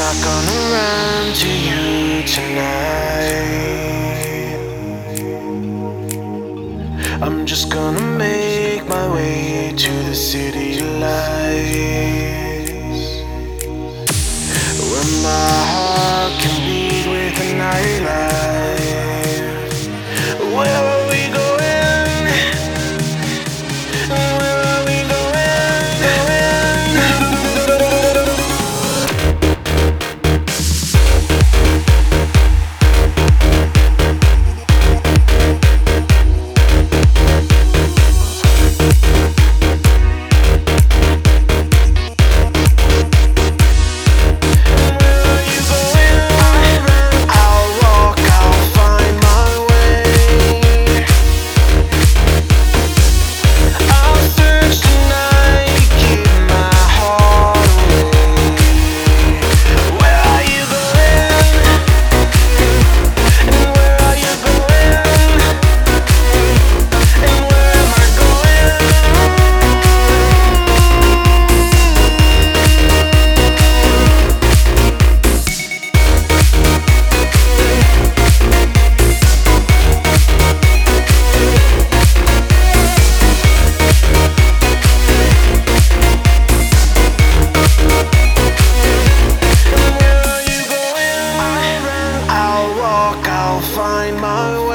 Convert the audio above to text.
not gonna run to you tonight. I'm just gonna make my way to the city lights. Where my heart can beat with an eyelash. Find my way.